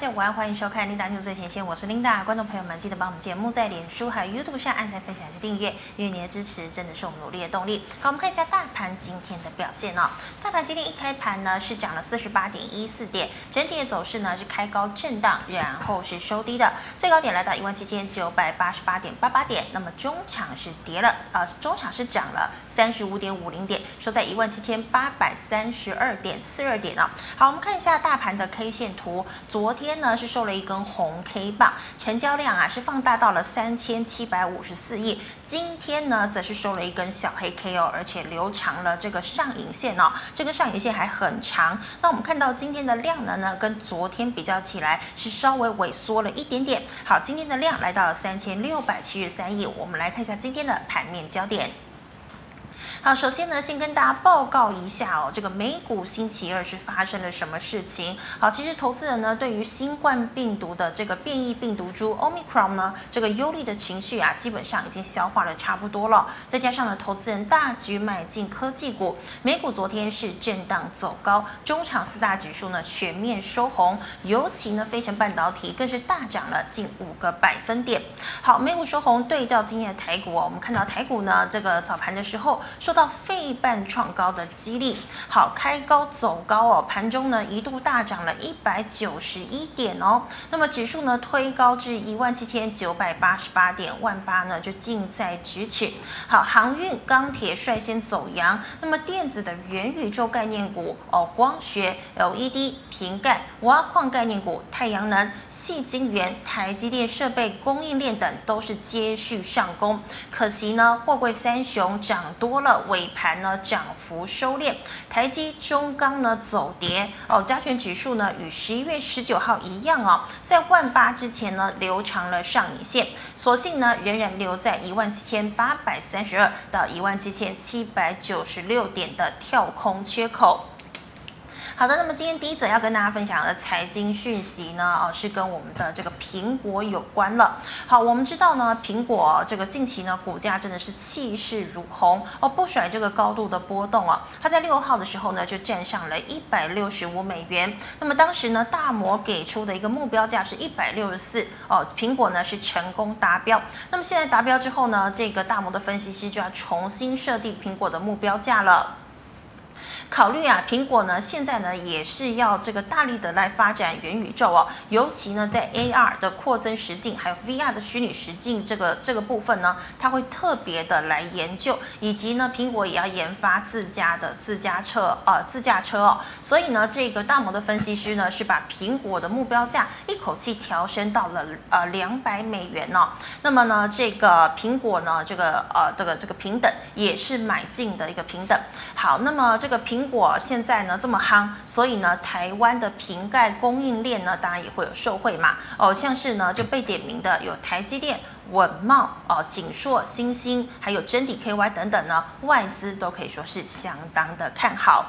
家午安，欢迎收看《琳达 News 最前线》，我是琳达。观众朋友们，记得帮我们节目在脸书还有 YouTube 上按赞、分享及订阅，因为您的支持真的是我们努力的动力。好，我们看一下大盘今天的表现哦。大盘今天一开盘呢是涨了四十八点一四点，整体的走势呢是开高震荡，然后是收低的，最高点来到一万七千九百八十八点八八点。那么中场是跌了，呃，中场是涨了三十五点五零点，收在一万七千八百三十二点四二点哦。好，我们看一下大盘的 K 线图，昨天天呢是收了一根红 K 棒，成交量啊是放大到了三千七百五十四亿。今天呢则是收了一根小黑 K 哦，而且留长了这个上影线哦，这个上影线还很长。那我们看到今天的量能呢，跟昨天比较起来是稍微萎缩了一点点。好，今天的量来到了三千六百七十三亿。我们来看一下今天的盘面焦点。好，首先呢，先跟大家报告一下哦，这个美股星期二是发生了什么事情？好，其实投资人呢，对于新冠病毒的这个变异病毒株 Omicron 呢，这个忧虑的情绪啊，基本上已经消化的差不多了。再加上呢，投资人大举买进科技股，美股昨天是震荡走高，中场四大指数呢全面收红，尤其呢，费城半导体更是大涨了近五个百分点。好，美股收红，对照今天的台股哦，我们看到台股呢，这个早盘的时候。受到费半创高的激励，好，开高走高哦，盘中呢一度大涨了一百九十一点哦，那么指数呢推高至一万七千九百八十八点，万八呢就近在咫尺。好，航运、钢铁率先走阳，那么电子的元宇宙概念股哦，光学、LED、瓶盖、挖矿概念股、太阳能、细晶圆、台积电设备供应链等都是接续上攻，可惜呢货柜三雄涨多了。尾盘呢涨幅收敛，台积、中钢呢走跌哦，加权指数呢与十一月十九号一样哦，在万八之前呢留长了上影线，所幸呢仍然留在一万七千八百三十二到一万七千七百九十六点的跳空缺口。好的，那么今天第一则要跟大家分享的财经讯息呢，哦，是跟我们的这个苹果有关了。好，我们知道呢，苹果这个近期呢，股价真的是气势如虹哦，不甩这个高度的波动啊。它在六号的时候呢，就站上了一百六十五美元。那么当时呢，大摩给出的一个目标价是一百六十四哦，苹果呢是成功达标。那么现在达标之后呢，这个大摩的分析师就要重新设定苹果的目标价了。考虑啊，苹果呢现在呢也是要这个大力的来发展元宇宙哦，尤其呢在 AR 的扩增实境，还有 VR 的虚拟实境这个这个部分呢，它会特别的来研究，以及呢苹果也要研发自家的自家车呃自驾车哦，所以呢这个大摩的分析师呢是把苹果的目标价一口气调升到了呃两百美元哦，那么呢这个苹果呢这个呃这个这个平等也是买进的一个平等，好，那么这个苹苹果现在呢这么夯，所以呢台湾的瓶盖供应链呢当然也会有受惠嘛。哦，像是呢就被点名的有台积电、稳茂、哦锦硕、星星，还有真迪 KY 等等呢，外资都可以说是相当的看好。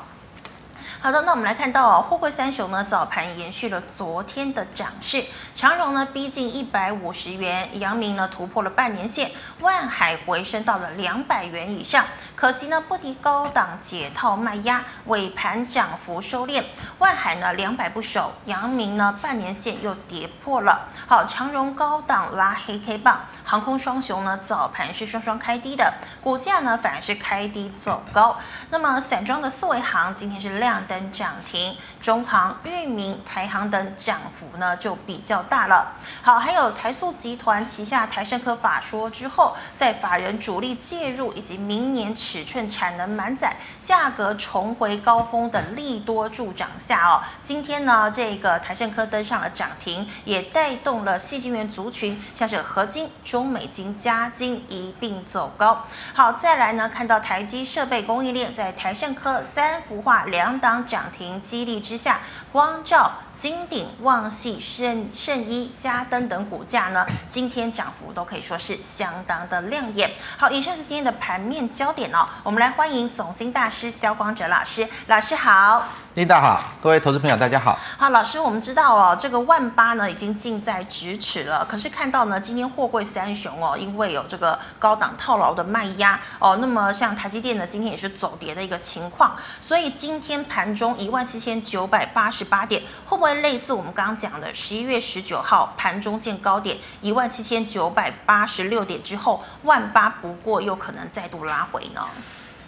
好的，那我们来看到哦，货柜三雄呢早盘延续了昨天的涨势，长荣呢逼近一百五十元，阳明呢突破了半年线，万海回升到了两百元以上。可惜呢不敌高档解套卖压，尾盘涨幅收敛，万海呢两百不守，阳明呢半年线又跌破了。好，长荣高档拉黑 K 棒，航空双雄呢早盘是双双开低的，股价呢反而是开低走高。那么散装的四维航今天是亮。等涨停，中航、裕民、台航等涨幅呢就比较大了。好，还有台塑集团旗下台胜科法说之后，在法人主力介入以及明年尺寸产能满载、价格重回高峰的利多助涨下哦，今天呢这个台胜科登上了涨停，也带动了细晶圆族群，像是合金、中美晶、嘉晶一并走高。好，再来呢看到台积设备供应链在台胜科三幅画两档。涨停激励之下，光照、金鼎、旺系、圣圣衣、嘉登等股价呢，今天涨幅都可以说是相当的亮眼。好，以上是今天的盘面焦点哦。我们来欢迎总经大师萧光哲老师，老师好。领导好，各位投资朋友大家好。好，老师，我们知道哦，这个万八呢已经近在咫尺了。可是看到呢，今天货柜三雄哦，因为有这个高档套牢的卖压哦，那么像台积电呢，今天也是走跌的一个情况。所以今天盘中一万七千九百八十八点，会不会类似我们刚刚讲的十一月十九号盘中见高点一万七千九百八十六点之后，万八不过又可能再度拉回呢？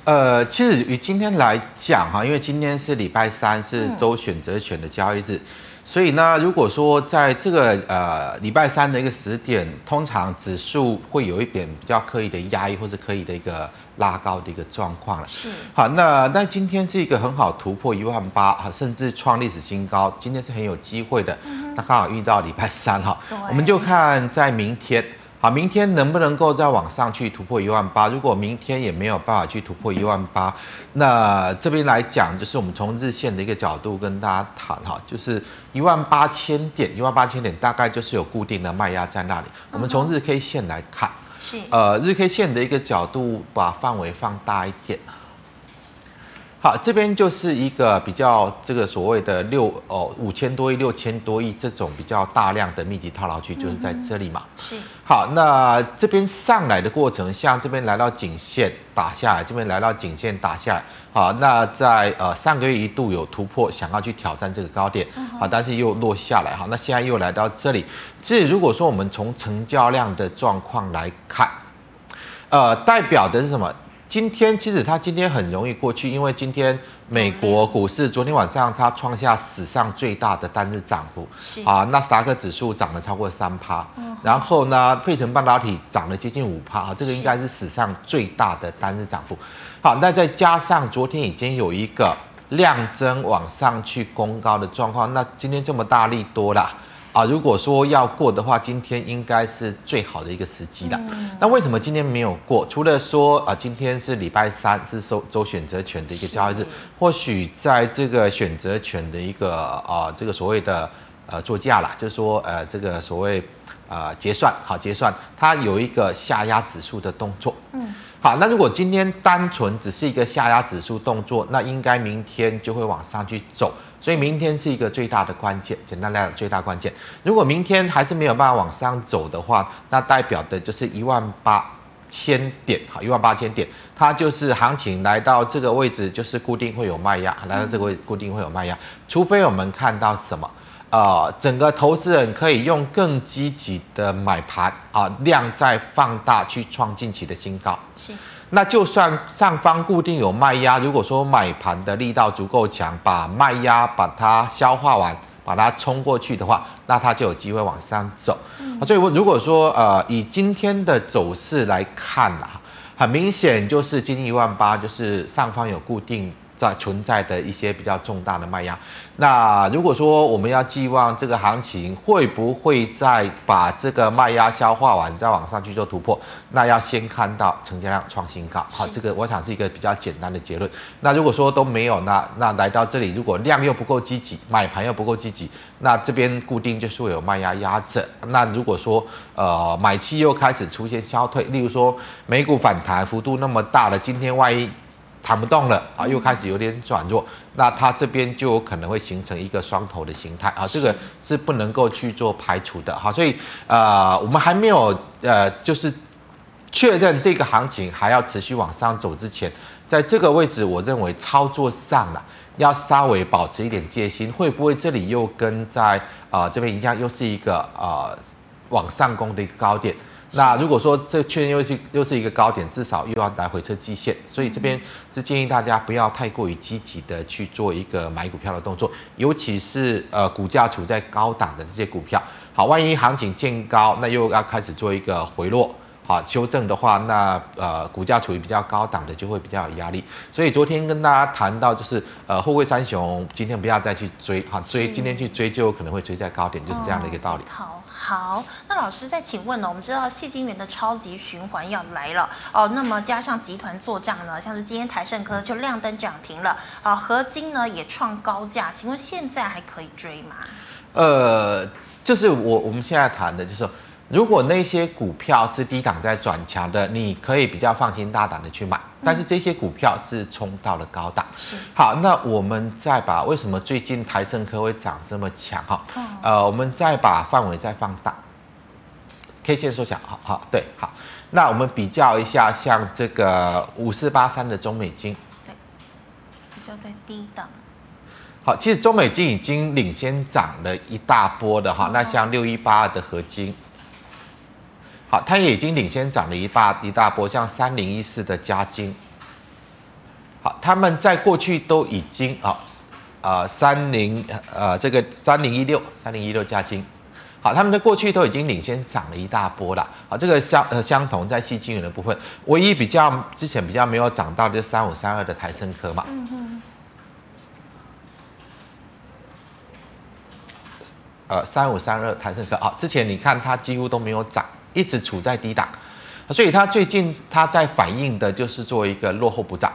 呃，其实以今天来讲哈，因为今天是礼拜三，是周选择权的交易日，嗯、所以呢，如果说在这个呃礼拜三的一个时点，通常指数会有一点比较刻意的压抑，或是刻意的一个拉高的一个状况了。是。好，那那今天是一个很好突破一万八，甚至创历史新高，今天是很有机会的。嗯、那刚好遇到礼拜三哈，我们就看在明天。好，明天能不能够再往上去突破一万八？如果明天也没有办法去突破一万八，那这边来讲，就是我们从日线的一个角度跟大家谈哈，就是一万八千点，一万八千点大概就是有固定的卖压在那里。我们从日 K 线来看，是呃日 K 线的一个角度，把范围放大一点。好，这边就是一个比较这个所谓的六哦五千多亿、六千多亿这种比较大量的密集套牢区，就是在这里嘛。是。好，那这边上来的过程，像这边来到颈线打下来，这边来到颈线打下来。好，那在呃上个月一度有突破，想要去挑战这个高点，好，但是又落下来。好，那现在又来到这里。这如果说我们从成交量的状况来看，呃，代表的是什么？今天其实它今天很容易过去，因为今天美国股市昨天晚上它创下史上最大的单日涨幅，啊，纳斯达克指数涨了超过三趴，然后呢，配成半导体涨了接近五趴，啊，这个应该是史上最大的单日涨幅。好，那再加上昨天已经有一个量增往上去攻高的状况，那今天这么大力多了。啊，如果说要过的话，今天应该是最好的一个时机了。嗯、那为什么今天没有过？除了说啊，今天是礼拜三，是收周选择权的一个交易日，或许在这个选择权的一个啊，这个所谓的呃作价啦，就是说呃这个所谓呃结算，好结算，它有一个下压指数的动作。嗯，好，那如果今天单纯只是一个下压指数动作，那应该明天就会往上去走。所以明天是一个最大的关键，简单来讲，最大关键。如果明天还是没有办法往上走的话，那代表的就是一万八千点，好，一万八千点，它就是行情来到这个位置，就是固定会有卖压，来到这个位置固定会有卖压，除非我们看到什么，呃，整个投资人可以用更积极的买盘啊，量再放大去创近期的新高。是。那就算上方固定有卖压，如果说买盘的力道足够强，把卖压把它消化完，把它冲过去的话，那它就有机会往上走。嗯、所以，我如果说呃以今天的走势来看啊，很明显就是接近一万八，就是上方有固定。在存在的一些比较重大的卖压，那如果说我们要寄望这个行情会不会再把这个卖压消化完，再往上去做突破，那要先看到成交量创新高。好，这个我想是一个比较简单的结论。那如果说都没有，那那来到这里，如果量又不够积极，买盘又不够积极，那这边固定就是会有卖压压着。那如果说呃买气又开始出现消退，例如说美股反弹幅度那么大了，今天万一。弹不动了啊，又开始有点转弱，那它这边就有可能会形成一个双头的形态啊，这个是不能够去做排除的哈，所以呃，我们还没有呃，就是确认这个行情还要持续往上走之前，在这个位置，我认为操作上了要稍微保持一点戒心，会不会这里又跟在啊、呃、这边一样，又是一个啊、呃、往上攻的一个高点？那如果说这确认又是又是一个高点，至少又要来回测季线，所以这边是建议大家不要太过于积极的去做一个买股票的动作，尤其是呃股价处在高档的这些股票。好，万一行情见高，那又要开始做一个回落，好修正的话，那呃股价处于比较高档的就会比较有压力。所以昨天跟大家谈到就是呃后贵三雄，今天不要再去追，哈追今天去追就可能会追在高点，就是这样的一个道理。好。好，那老师再请问呢？我们知道矽晶圆的超级循环要来了哦，那么加上集团做账呢，像是今天台盛科就亮灯涨停了啊，合金呢也创高价，请问现在还可以追吗？呃，就是我我们现在谈的就是如果那些股票是低档在转强的，你可以比较放心大胆的去买。但是这些股票是冲到了高档。是。好，那我们再把为什么最近台胜科会涨这么强？哈，呃，我们再把范围再放大，K 线缩小。好好，对，好。那我们比较一下，像这个五四八三的中美金，对，比较在低档。好，其实中美金已经领先涨了一大波的哈。那像六一八二的合晶。好，它也已经领先涨了一大一大波，像三零一四的嘉金，好，他们在过去都已经啊，呃，三零呃这个三零一六三零一六嘉金，好，他们在过去都已经领先涨了一大波了，好，这个相呃相同在矽晶圆的部分，唯一比较之前比较没有涨到就三五三二的台胜科嘛，嗯哼，呃三五三二台胜科，好，之前你看它几乎都没有涨。一直处在低档，所以它最近它在反映的就是做一个落后补涨。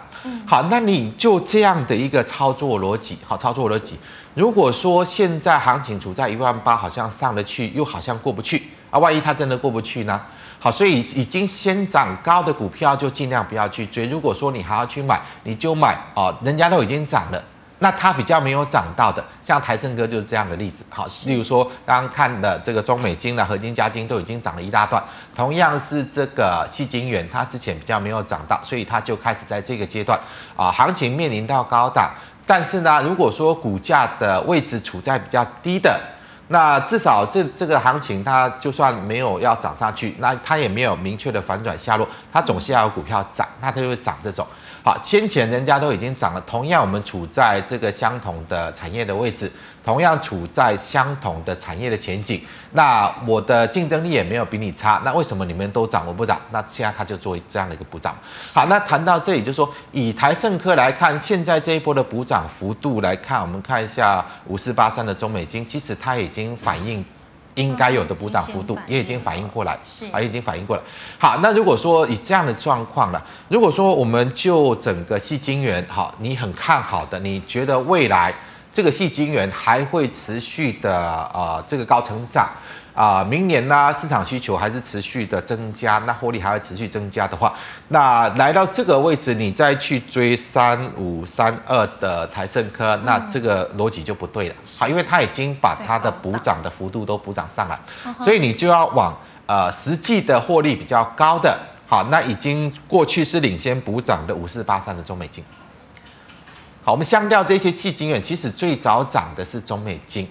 好，那你就这样的一个操作逻辑，好，操作逻辑。如果说现在行情处在一万八，好像上得去，又好像过不去啊，万一它真的过不去呢？好，所以已经先涨高的股票就尽量不要去追。如果说你还要去买，你就买哦，人家都已经涨了。那它比较没有涨到的，像台盛哥就是这样的例子。好，例如说刚刚看的这个中美金的合金、加金都已经涨了一大段。同样是这个矽晶圆，它之前比较没有涨到，所以它就开始在这个阶段啊，行情面临到高档。但是呢，如果说股价的位置处在比较低的，那至少这这个行情它就算没有要涨上去，那它也没有明确的反转下落，它总是要有股票涨，那它就会涨这种。好，先前人家都已经涨了，同样我们处在这个相同的产业的位置，同样处在相同的产业的前景，那我的竞争力也没有比你差，那为什么你们都涨我不涨？那现在他就做这样的一个补涨。好，那谈到这里就说，以台盛科来看，现在这一波的补涨幅度来看，我们看一下五四八三的中美金，其实它已经反映。应该有的补涨幅度也已经反应过来，是啊，已经反应过来。好，那如果说以这样的状况呢，如果说我们就整个细晶圆，好，你很看好的，你觉得未来这个细晶圆还会持续的呃这个高成长？啊，明年呢，市场需求还是持续的增加，那获利还会持续增加的话，那来到这个位置，你再去追三五三二的台盛科，那这个逻辑就不对了，好，因为它已经把它的补涨的幅度都补涨上来，所以你就要往呃实际的获利比较高的，好，那已经过去是领先补涨的五四八三的中美金，好，我们相较这些矽晶圆，其实最早涨的是中美晶。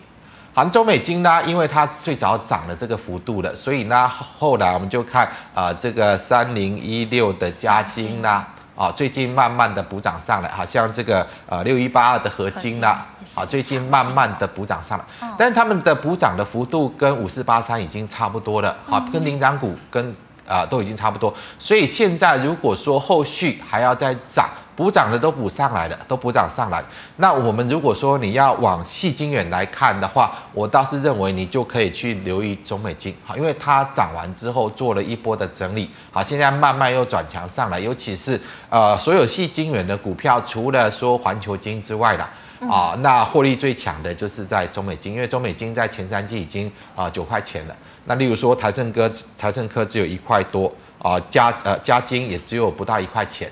杭州美金呢，因为它最早涨了这个幅度了，所以呢，后来我们就看啊、呃，这个三零一六的加金啦，啊，最近慢慢的补涨上来，好像这个呃六一八二的合金啦，啊，最近慢慢的补涨上来，但是他们的补涨的幅度跟五四八三已经差不多了，啊，跟领涨股跟啊、呃、都已经差不多，所以现在如果说后续还要再涨。补涨的都补上来了，都补涨上来了。那我们如果说你要往细晶元来看的话，我倒是认为你就可以去留意中美金，好，因为它涨完之后做了一波的整理，好，现在慢慢又转强上来。尤其是呃，所有细晶元的股票，除了说环球金之外的啊，那获利最强的就是在中美金，因为中美金在前三季已经啊九块钱了。那例如说台盛科，台盛科只有一块多啊，嘉呃嘉金也只有不到一块钱。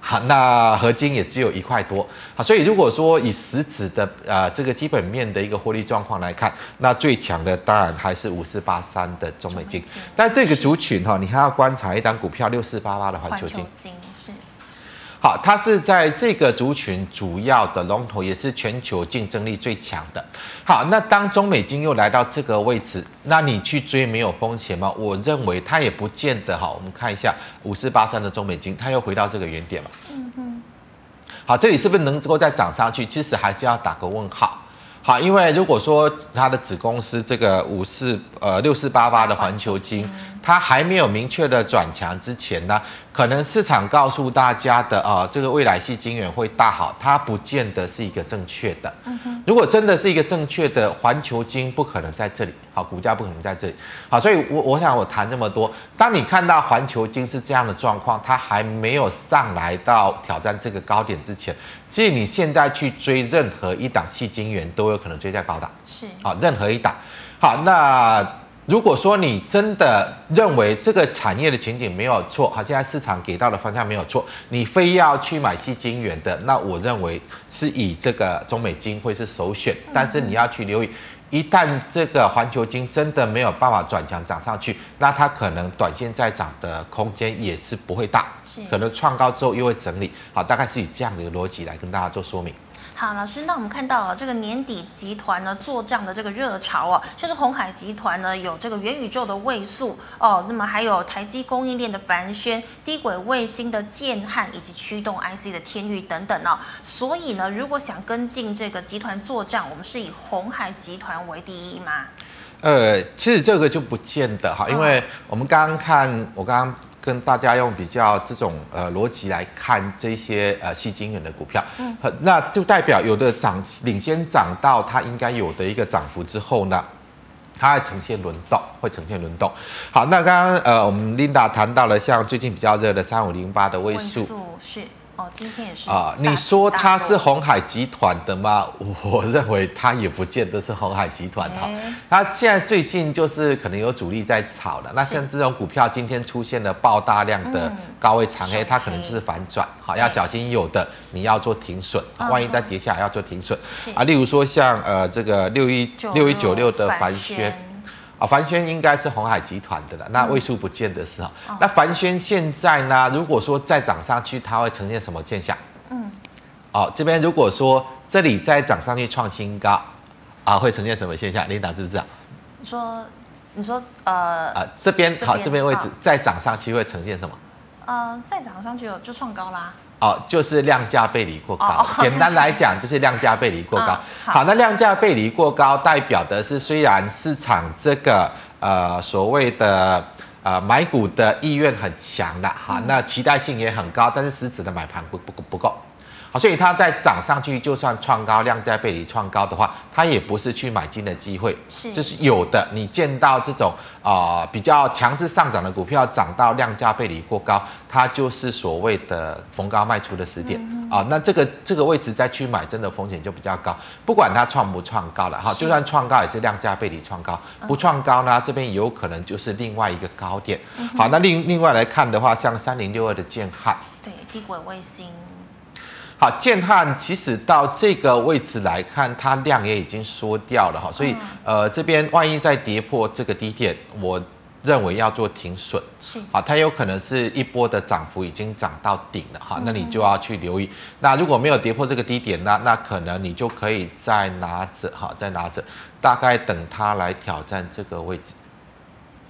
好，那合金也只有一块多，好，所以如果说以实质的呃这个基本面的一个获利状况来看，那最强的当然还是五四八三的中美金，但这个族群哈，你还要观察一档股票六四八八的环球晶。好，它是在这个族群主要的龙头，也是全球竞争力最强的。好，那当中美金又来到这个位置，那你去追没有风险吗？我认为它也不见得。哈，我们看一下五四八三的中美金，它又回到这个原点嘛。嗯哼。好，这里是不是能够再涨上去？其实还是要打个问号。好，因为如果说它的子公司这个五四呃六四八八的环球金。它还没有明确的转强之前呢，可能市场告诉大家的啊、呃，这个未来系晶圆会大好，它不见得是一个正确的。如果真的是一个正确的，环球晶不可能在这里，好，股价不可能在这里，好，所以我我想我谈这么多，当你看到环球晶是这样的状况，它还没有上来到挑战这个高点之前，其实你现在去追任何一档系晶圆都有可能追在高档，是，好，任何一档，好，那。如果说你真的认为这个产业的前景没有错，好，现在市场给到的方向没有错，你非要去买矽晶圆的，那我认为是以这个中美金会是首选。但是你要去留意，一旦这个环球金真的没有办法转强涨上去，那它可能短线再涨的空间也是不会大，可能创高之后又会整理。好，大概是以这样的一个逻辑来跟大家做说明。好，老师，那我们看到啊，这个年底集团呢做账的这个热潮啊，像是鸿海集团呢有这个元宇宙的位数哦，那么还有台积供应链的凡轩、低轨卫星的建汉以及驱动 IC 的天域等等哦。所以呢，如果想跟进这个集团做账，我们是以鸿海集团为第一吗？呃，其实这个就不见得哈，因为我们刚刚看，我刚刚。跟大家用比较这种呃逻辑来看这些呃吸金源的股票，嗯，那就代表有的涨领先涨到它应该有的一个涨幅之后呢，它会呈现轮动，会呈现轮动。好，那刚刚呃我们 Linda 谈到了像最近比较热的三五零八的位数是。哦，今天也是啊。你说它是鸿海集团的吗？我认为它也不见得是鸿海集团哈。它现在最近就是可能有主力在炒了。那像这种股票今天出现了爆大量的高位长黑，它可能就是反转，好要小心。有的你要做停损，万一再跌下来要做停损啊。例如说像呃这个六一六一九六的凡轩。啊，凡轩应该是鸿海集团的了，那位数不见得是哈。嗯、那凡轩现在呢？如果说再涨上去，它会呈现什么现象？嗯，哦，这边如果说这里再涨上去创新高，啊，会呈现什么现象？琳达知不知道？你说，你说，呃，啊，这边好，这边位置再涨上去会呈现什么？呃，再涨上去就创高啦。哦，就是量价背离过高。哦、简单来讲，就是量价背离过高。嗯、好，好，那量价背离过高，代表的是虽然市场这个呃所谓的呃买股的意愿很强的哈，嗯、那期待性也很高，但是实质的买盘不不不够。好，所以它在涨上去，就算创高，量价背离创高的话，它也不是去买进的机会。是，就是有的。你见到这种啊、呃、比较强势上涨的股票涨到量价背离过高，它就是所谓的逢高卖出的时点啊。那这个这个位置再去买，真的风险就比较高。不管它创不创高了哈，就算创高也是量价背离创高，不创高呢，这边有可能就是另外一个高点。好，那另另外来看的话，像三零六二的建汉，对，低轨卫星。好，建汉其实到这个位置来看，它量也已经缩掉了哈，所以呃这边万一再跌破这个低点，我认为要做停损。是，好，它有可能是一波的涨幅已经涨到顶了哈，那你就要去留意。那如果没有跌破这个低点，那那可能你就可以再拿着哈，再拿着，大概等它来挑战这个位置，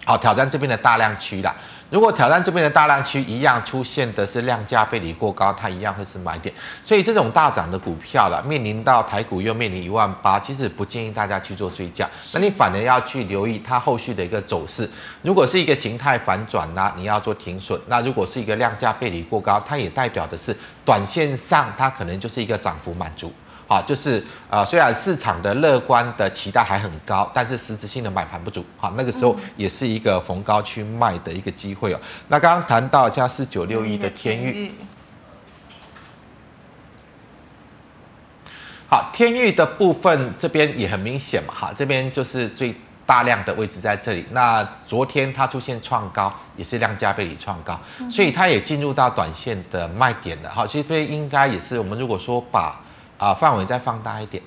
好，挑战这边的大量区啦。如果挑战这边的大量区一样出现的是量价背离过高，它一样会是买点。所以这种大涨的股票了，面临到台股又面临一万八，其实不建议大家去做追加。那你反而要去留意它后续的一个走势。如果是一个形态反转呢，你要做停损。那如果是一个量价背离过高，它也代表的是短线上它可能就是一个涨幅满足。啊，就是呃，虽然市场的乐观的期待还很高，但是实质性的买盘不足。好，那个时候也是一个逢高去卖的一个机会哦。那刚刚谈到加四九六一的天域，好，天域的部分这边也很明显嘛，哈，这边就是最。大量的位置在这里，那昨天它出现创高，也是量价背离创高，所以它也进入到短线的卖点了。好，其实这应该也是我们如果说把啊范围再放大一点，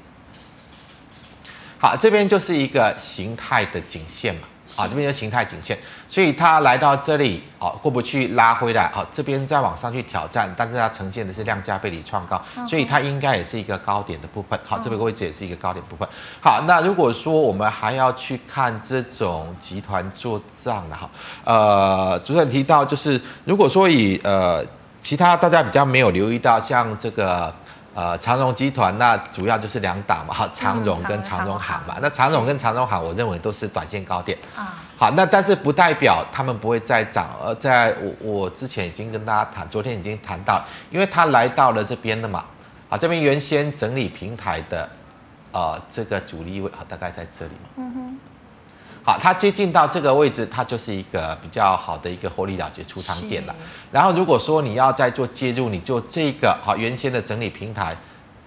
好，这边就是一个形态的颈线嘛。啊，这边是形态颈线，所以它来到这里，哦，过不去，拉回来，好，这边再往上去挑战，但是它呈现的是量价背离创高，所以它应该也是一个高点的部分，好，这个位置也是一个高点部分。好，那如果说我们还要去看这种集团做账的哈，呃，主持人提到就是，如果说以呃其他大家比较没有留意到，像这个。呃，长荣集团那主要就是两档嘛，哈，长荣跟长荣行嘛。那长荣跟长荣行，我认为都是短线高点啊。好，那但是不代表他们不会再涨。而在我我之前已经跟大家谈，昨天已经谈到，因为它来到了这边的嘛，好，这边原先整理平台的，呃，这个主力位，啊，大概在这里嘛。嗯哼。好，它接近到这个位置，它就是一个比较好的一个获利了结出场点了。然后如果说你要再做介入，你就这个好原先的整理平台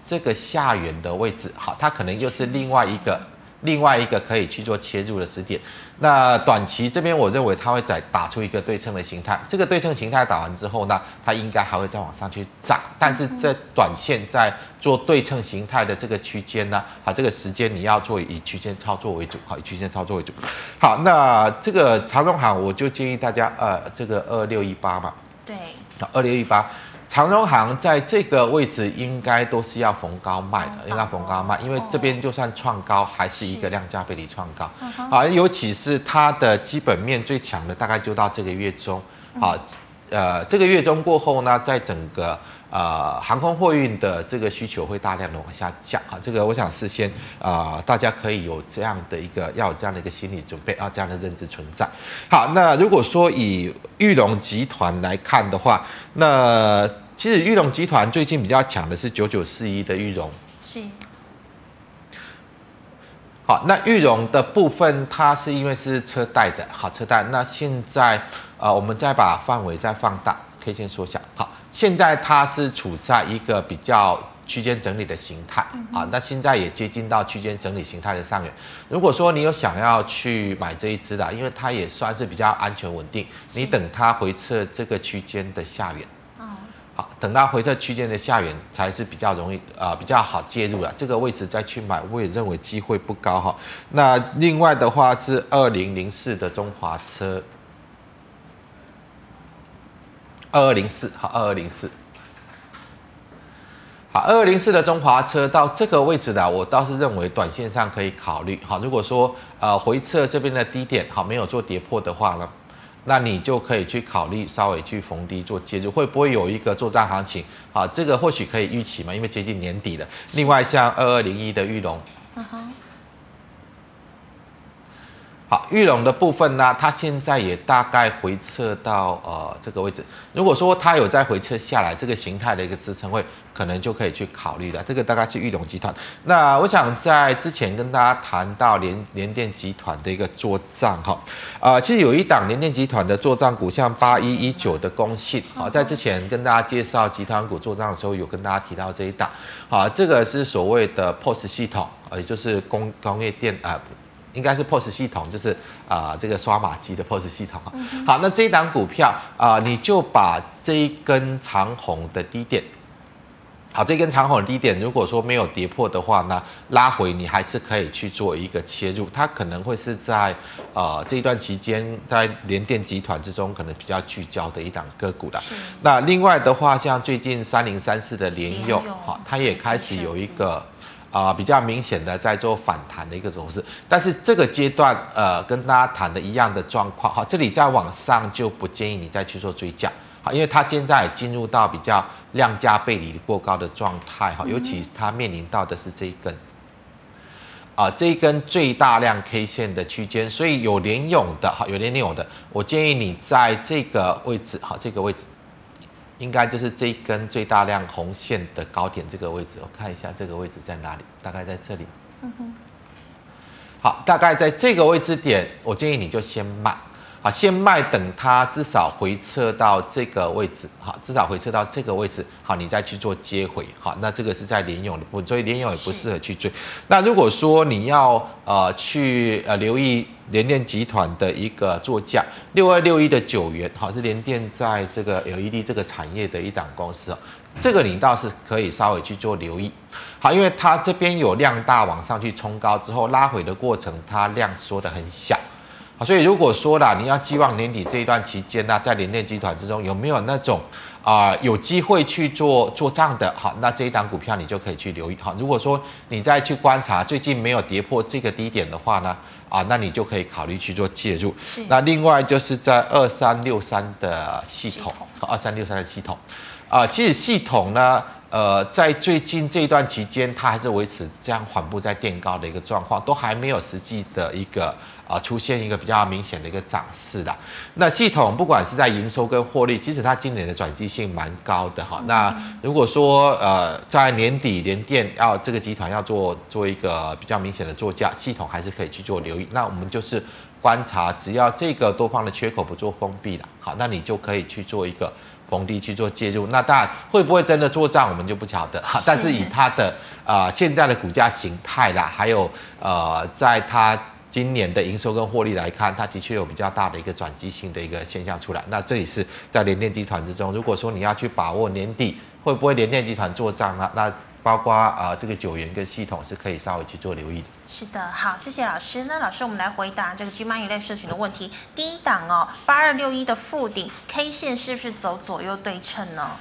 这个下缘的位置，好，它可能又是另外一个另外一个可以去做切入的时点。那短期这边，我认为它会再打出一个对称的形态。这个对称形态打完之后呢，它应该还会再往上去涨。但是在短线在做对称形态的这个区间呢，好，这个时间你要做以区间操作为主，好，以区间操作为主。好，那这个长中行，我就建议大家，呃，这个二六一八嘛，对，好，二六一八。长荣航在这个位置应该都是要逢高卖的，应该逢高卖，因为这边就算创高，还是一个量价背离创高，啊，尤其是它的基本面最强的，大概就到这个月中，啊，呃，这个月中过后呢，在整个。呃，航空货运的这个需求会大量的往下降啊，这个我想事先啊、呃，大家可以有这样的一个要有这样的一个心理准备啊，这样的认知存在。好，那如果说以裕隆集团来看的话，那其实玉龙集团最近比较强的是九九四一的裕隆。是。好，那裕隆的部分，它是因为是车贷的，好车贷。那现在啊、呃，我们再把范围再放大，可以先缩小。好。现在它是处在一个比较区间整理的形态啊，那现在也接近到区间整理形态的上缘。如果说你有想要去买这一支的，因为它也算是比较安全稳定，你等它回撤这个区间的下缘，好，等到回测区间的下缘才是比较容易啊，比较好介入了。这个位置再去买，我也认为机会不高哈。那另外的话是二零零四的中华车。二二零四，好，二二零四，好，二二零四的中华车到这个位置的，我倒是认为短线上可以考虑。好，如果说呃回撤这边的低点好没有做跌破的话呢，那你就可以去考虑稍微去逢低做介入，会不会有一个作战行情？好，这个或许可以预期嘛，因为接近年底了。另外像二二零一的玉龙。嗯哼好，裕隆的部分呢，它现在也大概回撤到呃这个位置。如果说它有再回撤下来，这个形态的一个支撑位，可能就可以去考虑了。这个大概是裕隆集团。那我想在之前跟大家谈到联联电集团的一个做账哈，啊，其实有一档联电集团的做账股，像八一一九的公信，好，在之前跟大家介绍集团股做账的时候，有跟大家提到这一档，好，这个是所谓的 POS 系统，也就是工工业电啊。应该是 POS 系统，就是啊、呃，这个刷码机的 POS 系统。好，那这一档股票啊、呃，你就把这一根长红的低点，好，这根长红的低点，如果说没有跌破的话呢，拉回你还是可以去做一个切入。它可能会是在呃这一段期间，在联电集团之中可能比较聚焦的一档个股的。那另外的话，像最近三零三四的联用，好，它也开始有一个。啊、呃，比较明显的在做反弹的一个走势，但是这个阶段，呃，跟大家谈的一样的状况，哈，这里再往上就不建议你再去做追加，好，因为它现在进入到比较量价背离过高的状态，哈，尤其它面临到的是这一根，啊、呃，这一根最大量 K 线的区间，所以有联勇的，哈，有联咏的，我建议你在这个位置，哈，这个位置。应该就是这一根最大量红线的高点这个位置，我看一下这个位置在哪里，大概在这里。嗯哼。好，大概在这个位置点，我建议你就先卖。好，先卖，等它至少回撤到这个位置，好，至少回撤到这个位置，好，你再去做接回，好，那这个是在联勇的部分，所以联勇也不适合去追。那如果说你要呃去呃留意联电集团的一个作价，六二六一的九元，好，是联电在这个 LED 这个产业的一档公司哦，这个你倒是可以稍微去做留意，好，因为它这边有量大往上去冲高之后拉回的过程，它量缩的很小。好，所以如果说啦，你要寄望年底这一段期间呢，在联电集团之中有没有那种啊、呃、有机会去做做账的？好，那这一档股票你就可以去留意。好，如果说你再去观察最近没有跌破这个低点的话呢，啊，那你就可以考虑去做介入。那另外就是在二三六三的系统，二三六三的系统，啊、呃，其实系统呢。呃，在最近这一段期间，它还是维持这样缓步在垫高的一个状况，都还没有实际的一个啊出现一个比较明显的一个涨势的。那系统不管是在营收跟获利，其实它今年的转机性蛮高的哈。那如果说呃在年底联电要这个集团要做做一个比较明显的作价，系统还是可以去做留意。那我们就是观察，只要这个多方的缺口不做封闭了，好，那你就可以去做一个。逢低去做介入，那当然会不会真的做账，我们就不晓得哈。但是以它的啊、呃、现在的股价形态啦，还有呃在它今年的营收跟获利来看，它的确有比较大的一个转机性的一个现象出来。那这也是在联电集团之中，如果说你要去把握年底会不会联电集团做账呢？那包括啊、呃、这个九元跟系统是可以稍微去做留意的。是的，好，谢谢老师。那老师，我们来回答这个 GMoney 类社群的问题。第一档哦，八二六一的富鼎 K 线是不是走左右对称呢？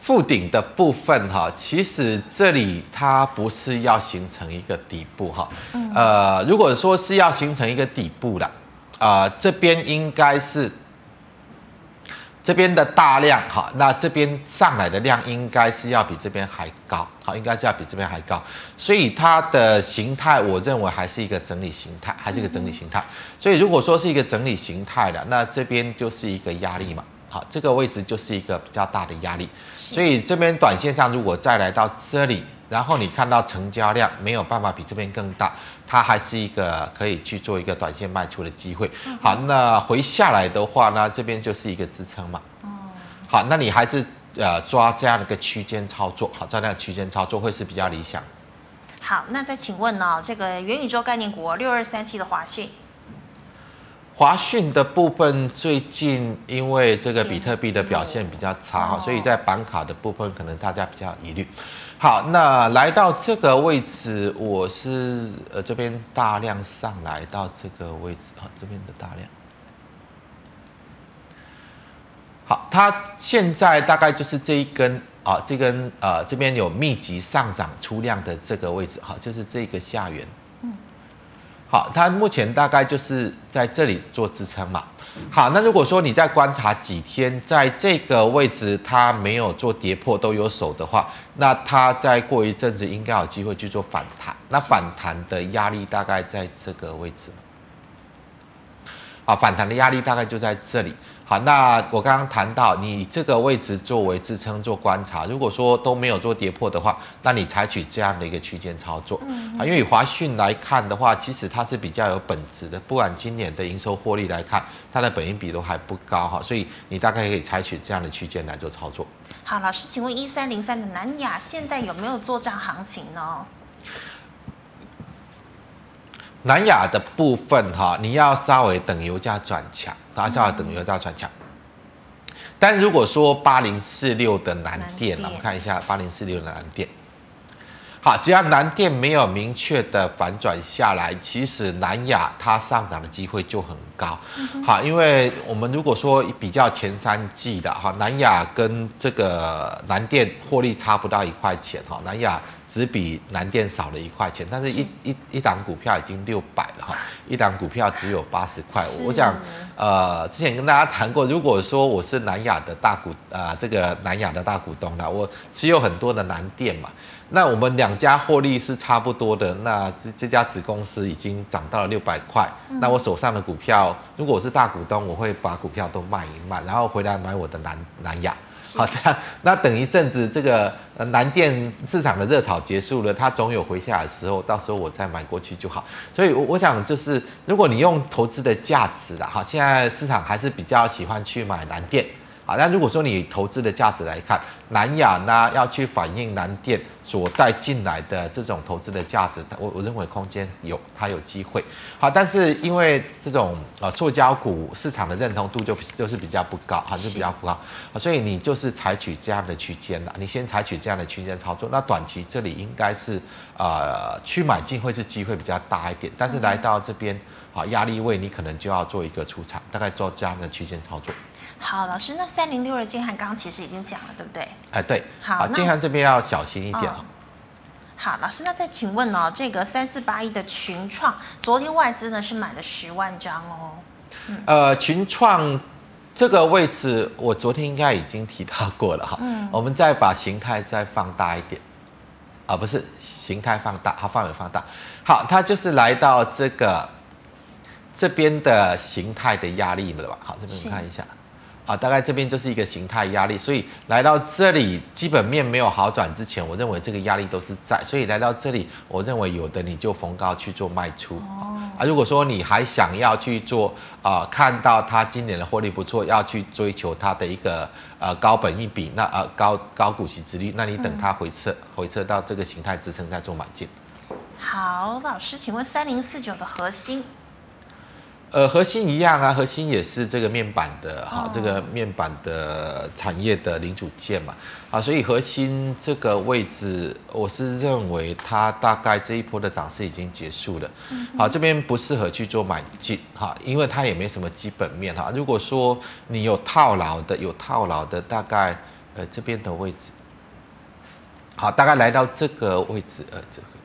富鼎的部分哈，其实这里它不是要形成一个底部哈。呃，如果说是要形成一个底部的，呃，这边应该是。这边的大量哈，那这边上来的量应该是要比这边还高，好，应该是要比这边还高，所以它的形态，我认为还是一个整理形态，还是一个整理形态。所以如果说是一个整理形态的，那这边就是一个压力嘛，好，这个位置就是一个比较大的压力，所以这边短线上如果再来到这里。然后你看到成交量没有办法比这边更大，它还是一个可以去做一个短线卖出的机会。好，那回下来的话呢，这边就是一个支撑嘛。好，那你还是呃抓这样的一个区间操作，好，抓那个区间操作会是比较理想。好，那再请问呢，这个元宇宙概念股六二三七的华讯，华讯的部分最近因为这个比特币的表现比较差哈，所以在板卡的部分可能大家比较疑虑。好，那来到这个位置，我是呃这边大量上来到这个位置，啊，这边的大量。好，它现在大概就是这一根啊，这根呃这边有密集上涨出量的这个位置，好，就是这个下缘。好，它目前大概就是在这里做支撑嘛。好，那如果说你再观察几天，在这个位置它没有做跌破都有手的话，那它再过一阵子应该有机会去做反弹。那反弹的压力大概在这个位置。好，反弹的压力大概就在这里。好，那我刚刚谈到你这个位置作为支撑做观察，如果说都没有做跌破的话，那你采取这样的一个区间操作。嗯啊，因为以华讯来看的话，其实它是比较有本质的，不管今年的营收获利来看，它的本益比都还不高哈，所以你大概可以采取这样的区间来做操作。好，老师，请问一三零三的南亚现在有没有作帐行情呢？南亚的部分哈，你要稍微等油价转强。大家要等油价转强，但如果说八零四六的南电，我们看一下八零四六的南电。好，只要南电没有明确的反转下来，其实南亚它上涨的机会就很高。好，因为我们如果说比较前三季的哈，南亚跟这个南电获利差不到一块钱哈，南亚。只比南电少了一块钱，但是一一一档股票已经六百了哈，一档股票只有八十块。我想，呃，之前跟大家谈过，如果说我是南亚的大股啊、呃，这个南亚的大股东啦，我持有很多的南电嘛，那我们两家获利是差不多的，那这这家子公司已经涨到了六百块，那我手上的股票，如果我是大股东，我会把股票都卖一卖，然后回来买我的南南亚。好，这样那等一阵子这个南电市场的热炒结束了，它总有回下来的时候，到时候我再买过去就好。所以，我我想就是，如果你用投资的价值啦，哈，现在市场还是比较喜欢去买南电。好，那如果说你投资的价值来看，南亚呢要去反映南电所带进来的这种投资的价值，我我认为空间有，它有机会。好，但是因为这种呃塑胶股市场的认同度就就是比较不高，还是比较不高，所以你就是采取这样的区间的，你先采取这样的区间操作。那短期这里应该是呃去买进会是机会比较大一点，但是来到这边啊压力位，你可能就要做一个出场，大概做这样的区间操作。好，老师，那三零六二金汉刚刚其实已经讲了，对不对？哎，对。好，金汉这边要小心一点哦。好，老师，那再请问哦，这个三四八一的群创，昨天外资呢是买了十万张哦。嗯、呃，群创这个位置，我昨天应该已经提到过了哈。嗯。我们再把形态再放大一点，啊，不是形态放大，好，范围放大。好，它就是来到这个这边的形态的压力了吧？好，这边我们看一下。啊，大概这边就是一个形态压力，所以来到这里基本面没有好转之前，我认为这个压力都是在，所以来到这里，我认为有的你就逢高去做卖出。哦、啊，如果说你还想要去做，啊、呃，看到它今年的获利不错，要去追求它的一个呃高本益比，那呃高高股息之率，那你等它回撤、嗯、回撤到这个形态支撑再做买进。好，老师，请问三零四九的合欣。呃，核心一样啊，核心也是这个面板的哈、哦，这个面板的产业的零组件嘛，啊，所以核心这个位置，我是认为它大概这一波的涨势已经结束了，好，这边不适合去做买进哈，因为它也没什么基本面哈。如果说你有套牢的，有套牢的，大概呃这边的位置，好，大概来到这个位置，呃，这个。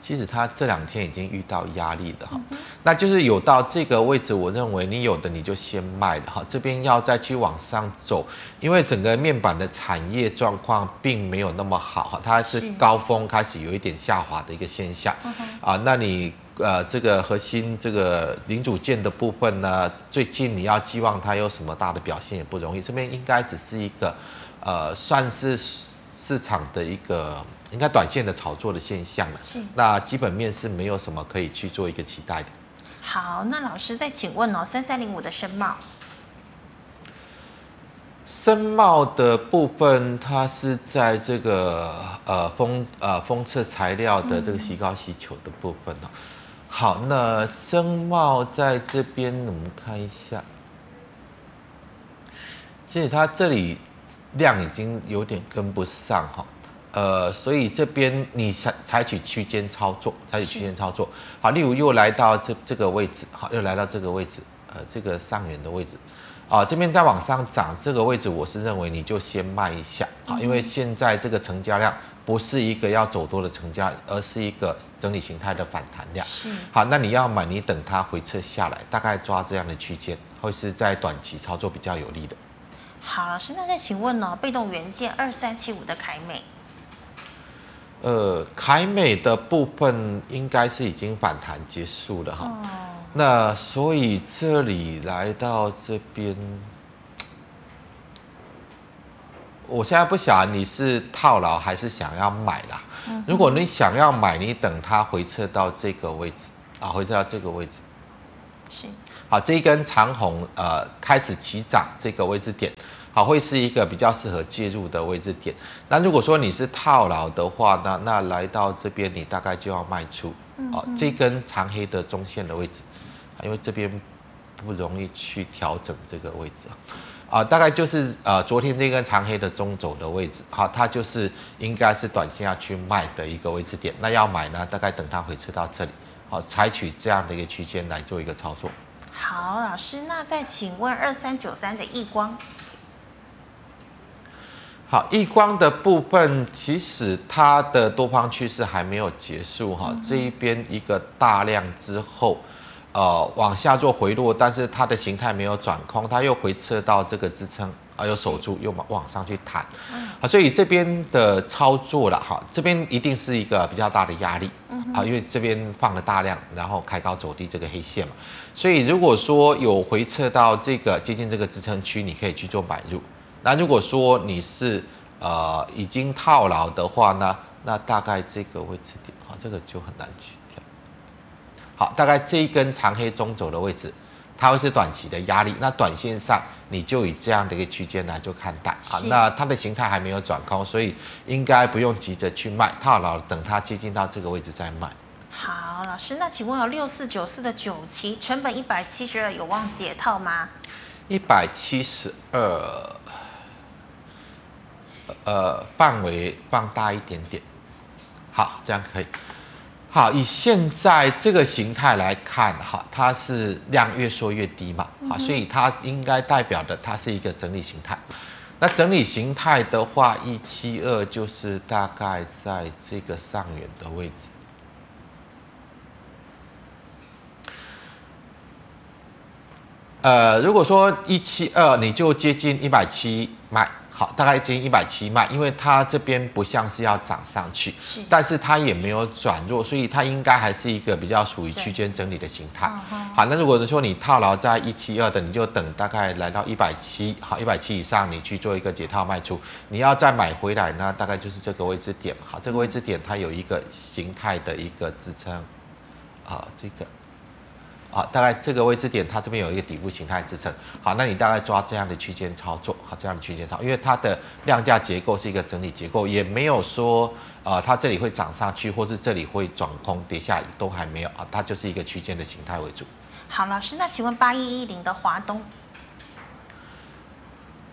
其实它这两天已经遇到压力了哈，那就是有到这个位置，我认为你有的你就先卖了哈，这边要再去往上走，因为整个面板的产业状况并没有那么好哈，它是高峰开始有一点下滑的一个现象。啊，那你呃这个核心这个零组件的部分呢，最近你要寄望它有什么大的表现也不容易，这边应该只是一个呃算是市场的一个。应该短线的炒作的现象了，是那基本面是没有什么可以去做一个期待的。好，那老师再请问哦，三三零五的申茂，深茂的部分，它是在这个呃封呃封测材料的这个矽高吸球的部分哦。嗯、好，那深茂在这边我们看一下，其实它这里量已经有点跟不上哈。呃，所以这边你采采取区间操作，采取区间操作，好，例如又来到这这个位置，好，又来到这个位置，呃，这个上缘的位置，啊，这边再往上涨，这个位置我是认为你就先卖一下，啊，因为现在这个成交量不是一个要走多的成交，而是一个整理形态的反弹量，是，好，那你要买，你等它回撤下来，大概抓这样的区间，会是在短期操作比较有利的。好，老师，那再请问呢，被动元件二三七五的凯美。呃，凯美的部分应该是已经反弹结束了哈。哦、那所以这里来到这边，我现在不晓得你是套牢还是想要买啦。嗯、如果你想要买，你等它回撤到这个位置啊，回撤到这个位置。是。好，这一根长红呃开始起涨这个位置点。好，会是一个比较适合介入的位置点。那如果说你是套牢的话，那那来到这边，你大概就要卖出。哦，这根长黑的中线的位置，因为这边不容易去调整这个位置啊。啊大概就是呃，昨天这根长黑的中轴的位置，好，它就是应该是短线要去卖的一个位置点。那要买呢，大概等它回撤到这里，好，采取这样的一个区间来做一个操作。好，老师，那再请问二三九三的易光。好，易光的部分其实它的多方趋势还没有结束哈，这一边一个大量之后，呃，往下做回落，但是它的形态没有转空，它又回撤到这个支撑，啊，又守住，又往往上去弹，好，所以这边的操作了哈，这边一定是一个比较大的压力，啊，因为这边放了大量，然后开高走低这个黑线嘛，所以如果说有回撤到这个接近这个支撑区，你可以去做买入。那如果说你是呃已经套牢的话呢，那大概这个位置点，好，这个就很难去调。好，大概这一根长黑中轴的位置，它会是短期的压力。那短线上你就以这样的一个区间来做看待。啊，那它的形态还没有转空，所以应该不用急着去卖套牢，等它接近到这个位置再卖。好，老师，那请问有六四九四的九期成本一百七十二，有望解套吗？一百七十二。呃，范围放大一点点，好，这样可以。好，以现在这个形态来看，哈，它是量越缩越低嘛，好，所以它应该代表的它是一个整理形态。那整理形态的话，一七二就是大概在这个上缘的位置。呃，如果说一七二，你就接近一百七买。好，大概接近一百七卖，因为它这边不像是要涨上去，是，但是它也没有转弱，所以它应该还是一个比较属于区间整理的形态。好，那如果说你套牢在一七二的，你就等大概来到一百七，好，一百七以上，你去做一个解套卖出。你要再买回来呢，大概就是这个位置点。好，这个位置点它有一个形态的一个支撑，啊，这个。好，大概这个位置点，它这边有一个底部形态支撑。好，那你大概抓这样的区间操作，好，这样的区间操，因为它的量价结构是一个整理结构，也没有说，呃，它这里会涨上去，或是这里会转空跌下，都还没有啊，它就是一个区间的形态为主。好，老师，那请问八一一零的华东，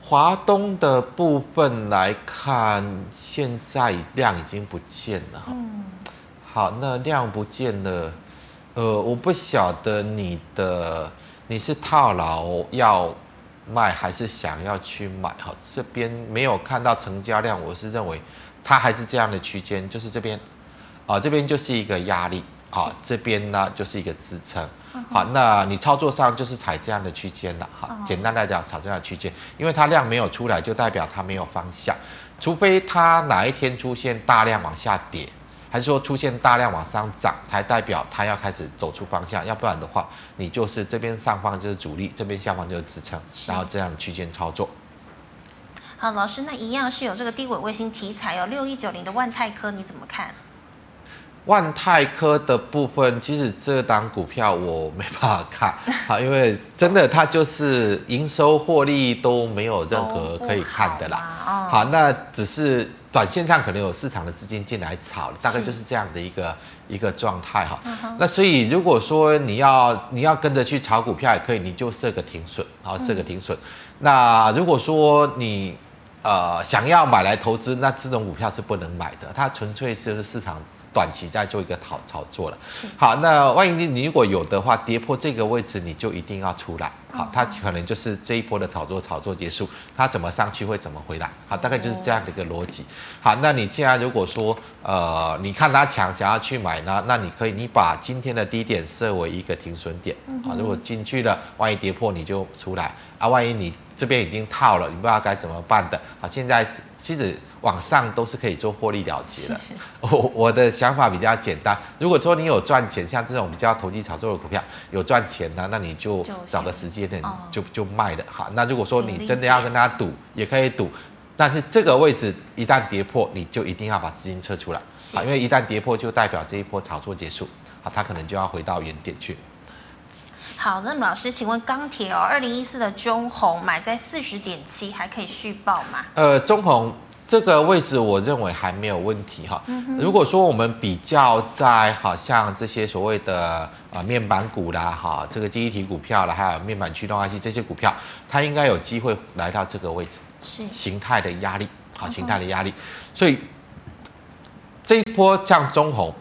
华东的部分来看，现在量已经不见了。嗯，好，那量不见了。呃，我不晓得你的你是套牢要卖还是想要去买哈？这边没有看到成交量，我是认为它还是这样的区间，就是这边啊，这边就是一个压力啊，这边呢就是一个支撑。好，那你操作上就是踩这样的区间了。好，简单来讲，踩这样的区间，因为它量没有出来，就代表它没有方向，除非它哪一天出现大量往下跌。还是说出现大量往上涨，才代表它要开始走出方向，要不然的话，你就是这边上方就是主力，这边下方就是支撑，然后这样的区间操作。好，老师，那一样是有这个低轨卫星题材哦，六一九零的万泰科你怎么看？万泰科的部分，其实这档股票我没办法看 啊，因为真的它就是营收获利都没有任何可以看的啦。哦、好，那只是。短线上可能有市场的资金进来炒，大概就是这样的一个一个状态哈。那所以如果说你要你要跟着去炒股票也可以，你就设个停损，然后设个停损。那如果说你呃想要买来投资，那这种股票是不能买的，它纯粹就是市场。短期再做一个炒炒作了，好，那万一你你如果有的话，跌破这个位置，你就一定要出来，好，它可能就是这一波的炒作炒作结束，它怎么上去会怎么回来，好，大概就是这样的一个逻辑。好，那你既然如果说呃你看它强想要去买呢，那你可以你把今天的低点设为一个停损点，啊，如果进去了，万一跌破你就出来。啊，万一你这边已经套了，你不知道该怎么办的，啊，现在其实。往上都是可以做获利了结的。我我的想法比较简单，如果说你有赚钱，像这种比较投机炒作的股票有赚钱呢，那你就找个时间点就就卖了。好，那如果说你真的要跟他赌，也可以赌，但是这个位置一旦跌破，你就一定要把资金撤出来。好，因为一旦跌破，就代表这一波炒作结束，好，它可能就要回到原点去。好，那么老师，请问钢铁哦，二零一四的中红买在四十点七，还可以续报吗？呃，中鸿。这个位置我认为还没有问题哈。如果说我们比较在好像这些所谓的啊面板股啦哈，这个记忆体股票啦，还有面板驱动 IC 这些股票，它应该有机会来到这个位置，是形态的压力，好，形态的压力。所以这一波像中鸿。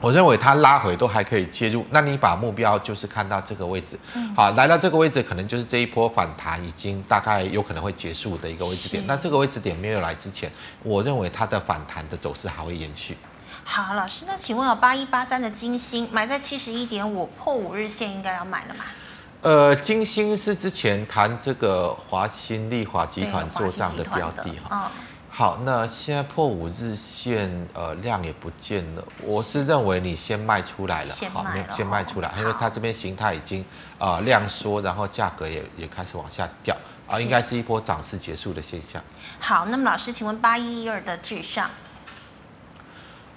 我认为它拉回都还可以介入，那你把目标就是看到这个位置，好，来到这个位置，可能就是这一波反弹已经大概有可能会结束的一个位置点。那这个位置点没有来之前，我认为它的反弹的走势还会延续。好，老师，那请问哦，八一八三的金星买在七十一点五，破五日线应该要买了吗？呃，金星是之前谈这个华新丽华集团做账的标的哈。好，那现在破五日线，呃，量也不见了。我是认为你先卖出来了，好，先卖出来，因为它这边形态已经呃量缩，然后价格也也开始往下掉，啊，应该是一波涨势结束的现象。好，那么老师，请问八一一二的至上，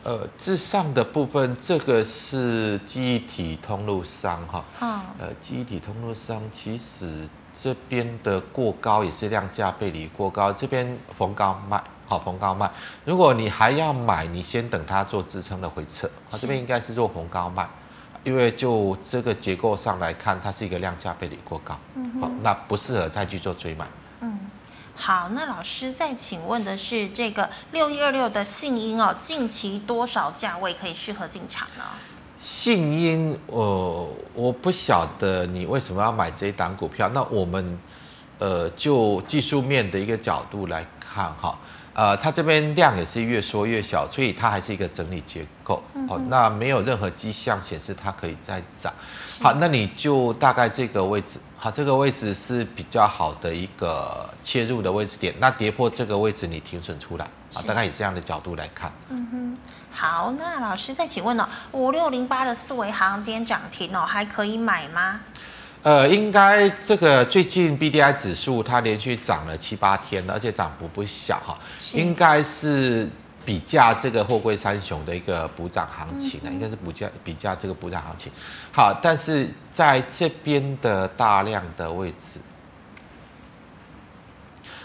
呃，至上的部分，这个是记忆体通路商哈，嗯，呃，记忆体通路商其实。这边的过高也是量价背离过高，这边逢高卖，好，逢高卖。如果你还要买，你先等它做支撑的回撤，啊，这边应该是做逢高卖，因为就这个结构上来看，它是一个量价背离过高，嗯，好，那不适合再去做追买。嗯，好，那老师再请问的是这个六一二六的信音哦，近期多少价位可以适合进场呢？信音，呃，我不晓得你为什么要买这一档股票。那我们，呃，就技术面的一个角度来看，哈，呃，它这边量也是越缩越小，所以它还是一个整理结构。好，那没有任何迹象显示它可以再涨。好，那你就大概这个位置，好，这个位置是比较好的一个切入的位置点。那跌破这个位置，你停损出来啊，大概以这样的角度来看。嗯哼，好，那老师再请问呢、哦，五六零八的四维行今天涨停哦，还可以买吗？呃，应该这个最近 B D I 指数它连续涨了七八天了，而且涨幅不小哈，应该是比价这个货柜三雄的一个补涨行情啊，嗯、应该是补价比价这个补涨行情。好，但是在这边的大量的位置，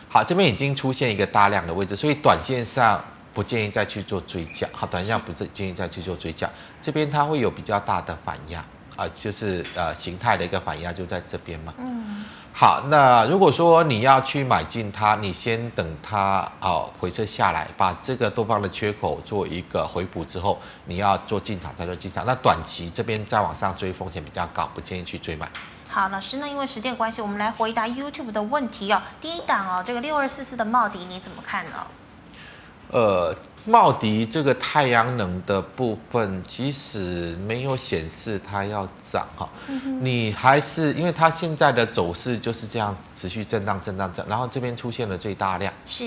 好，这边已经出现一个大量的位置，所以短线上不建议再去做追加。好，短线上不建议再去做追加，这边它会有比较大的反压。啊，就是呃形态的一个反压就在这边嘛。嗯。好，那如果说你要去买进它，你先等它哦回撤下来，把这个多方的缺口做一个回补之后，你要做进场再做进场。那短期这边再往上追风险比较高，不建议去追买。好，老师，那因为时间关系，我们来回答 YouTube 的问题哦。第一档哦，这个六二四四的茂迪你怎么看呢？呃。茂迪这个太阳能的部分，即使没有显示它要涨哈，你还是因为它现在的走势就是这样持续震荡、震荡、震荡，然后这边出现了最大量，是，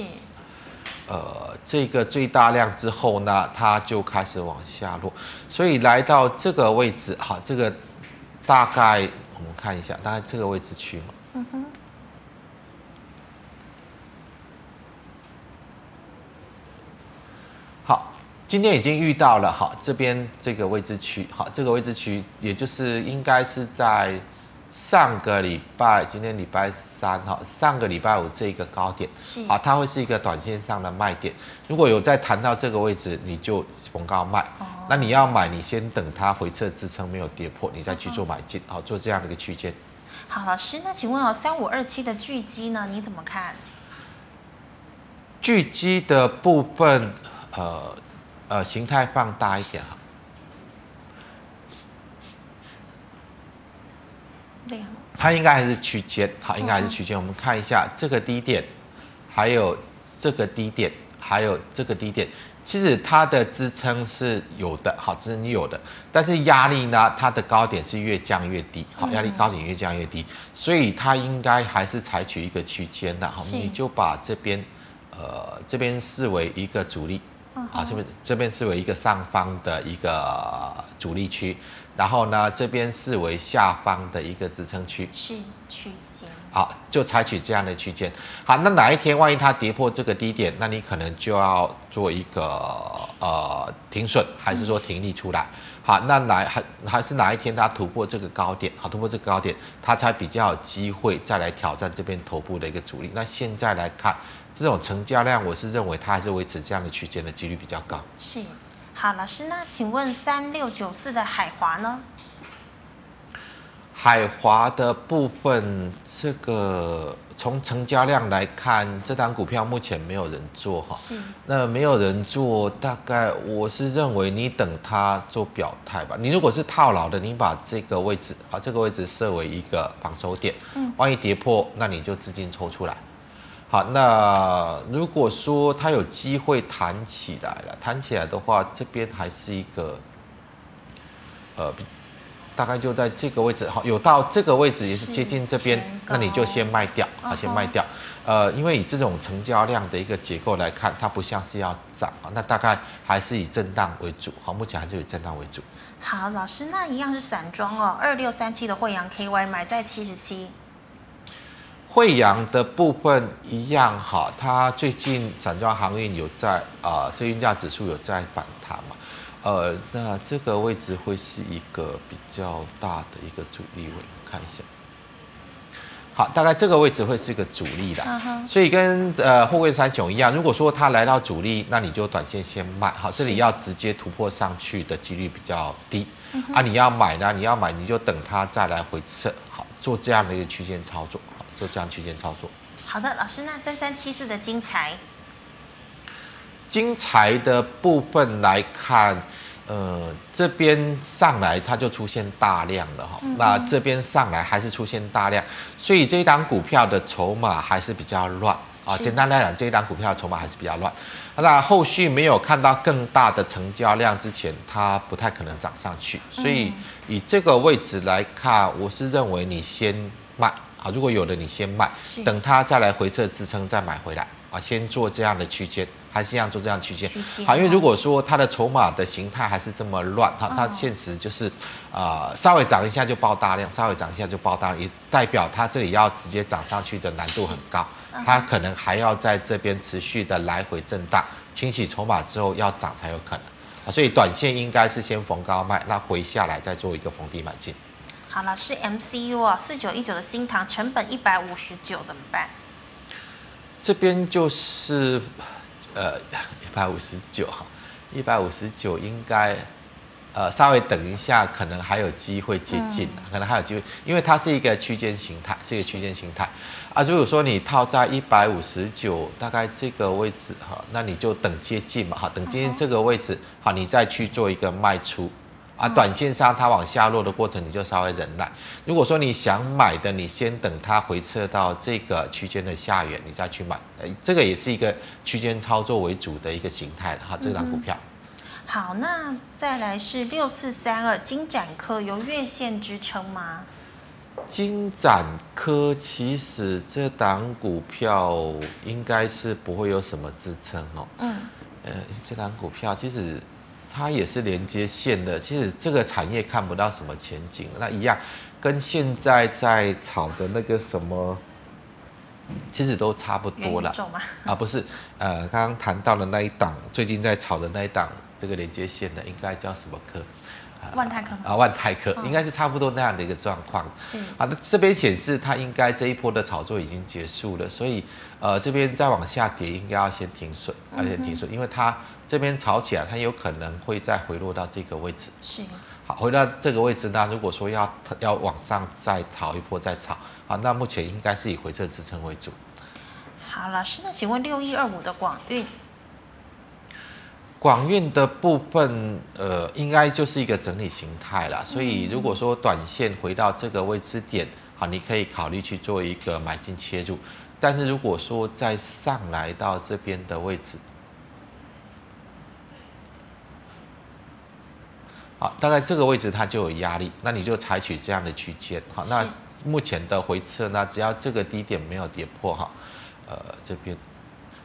呃，这个最大量之后呢，它就开始往下落，所以来到这个位置，哈，这个大概我们看一下，大概这个位置去嘛，嗯哼。今天已经遇到了哈，这边这个位置区，好，这个位置区，也就是应该是在上个礼拜，今天礼拜三哈，上个礼拜五这个高点，是，好，它会是一个短线上的卖点。如果有在谈到这个位置，你就逢高卖。哦，那你要买，你先等它回撤支撑没有跌破，你再去做买进，好，做这样的一个区间。好，老师，那请问哦，三五二七的巨基呢？你怎么看？巨基的部分，呃。呃，形态放大一点。哈，它应该还是区间，好，应该还是区间。我们看一下这个低点，还有这个低点，还有这个低点，其实它的支撑是有的，好，支撑有的，但是压力呢，它的高点是越降越低，好，压力高点越降越低，所以它应该还是采取一个区间的，好，你就把这边，呃，这边视为一个阻力。啊，这边这边是为一个上方的一个阻力区，然后呢，这边视为下方的一个支撑区，是区间。好，就采取这样的区间。好，那哪一天万一它跌破这个低点，那你可能就要做一个呃停损，还是说停利出来？好，那哪还还是哪一天它突破这个高点？好，突破这个高点，它才比较有机会再来挑战这边头部的一个阻力。那现在来看。这种成交量，我是认为它还是维持这样的区间的几率比较高。是，好，老师，那请问三六九四的海华呢？海华的部分，这个从成交量来看，这档股票目前没有人做哈。是。那没有人做，大概我是认为你等它做表态吧。你如果是套牢的，你把这个位置啊，这个位置设为一个防守点。嗯。万一跌破，那你就资金抽出来。好，那如果说它有机会弹起来了，弹起来的话，这边还是一个，呃，大概就在这个位置，好，有到这个位置也是接近这边，那你就先卖掉，啊，先卖掉，呃，因为以这种成交量的一个结构来看，它不像是要涨啊，那大概还是以震荡为主，好，目前还是以震荡为主。好，老师，那一样是散装哦，二六三七的惠阳 KY 买在七十七。慧洋的部分一样哈，它最近散装航运有在啊、呃，这运价指数有在反弹嘛，呃，那这个位置会是一个比较大的一个阻力位，看一下。好，大概这个位置会是一个阻力的，所以跟呃货柜三雄一样，如果说它来到阻力，那你就短线先卖，好，这里要直接突破上去的几率比较低，啊，你要买呢，你要买你就等它再来回撤，好，做这样的一个区间操作。做这样区间操作。好的，老师，那三三七四的精材，精材的部分来看，呃，这边上来它就出现大量了哈，那这边上来还是出现大量，所以这一档股票的筹码还是比较乱啊。是简单来讲，这一档股票的筹码还是比较乱。那后续没有看到更大的成交量之前，它不太可能涨上去。所以以这个位置来看，我是认为你先。卖啊，如果有的你先卖，等它再来回撤支撑再买回来啊，先做这样的区间，还是一样做这样区间。好，因为如果说它的筹码的形态还是这么乱，它它现实就是啊、呃，稍微涨一下就爆大量，稍微涨一下就爆大量，也代表它这里要直接涨上去的难度很高，它可能还要在这边持续的来回震荡，清洗筹码之后要涨才有可能。所以短线应该是先逢高卖，那回下来再做一个逢低买进。好了，是 MCU 啊，四九一九的新塘成本一百五十九怎么办？这边就是呃一百五十九哈，一百五十九应该呃稍微等一下，可能还有机会接近，嗯、可能还有机会，因为它是一个区间形态，是一个区间形态。啊，如果说你套在一百五十九，大概这个位置哈，那你就等接近嘛哈，等接近这个位置，好，你再去做一个卖出。啊，短线上它往下落的过程，你就稍微忍耐。如果说你想买的，你先等它回撤到这个区间的下缘，你再去买。呃，这个也是一个区间操作为主的一个形态了哈，这张股票。好，那再来是六四三二金展科有月线支撑吗？金展科其实这档股票应该是不会有什么支撑哦。嗯。呃，这档股票其实它也是连接线的，其实这个产业看不到什么前景。那一样，跟现在在炒的那个什么，其实都差不多了。啊，不是，呃，刚刚谈到的那一档，最近在炒的那一档，这个连接线的应该叫什么科？万泰科啊，万泰科应该是差不多那样的一个状况。是啊，那这边显示它应该这一波的炒作已经结束了，所以呃这边再往下跌应该要先停损，而且停损，因为它这边炒起来，它有可能会再回落到这个位置。是，好，回到这个位置呢，如果说要要往上再炒一波再炒，好，那目前应该是以回撤支撑为主。好，老师，那请问六一二五的广运？广运的部分，呃，应该就是一个整理形态了。所以如果说短线回到这个位置点，好，你可以考虑去做一个买进切入。但是如果说再上来到这边的位置，好，大概这个位置它就有压力，那你就采取这样的区间。好，那目前的回撤呢，只要这个低点没有跌破，哈，呃，这边。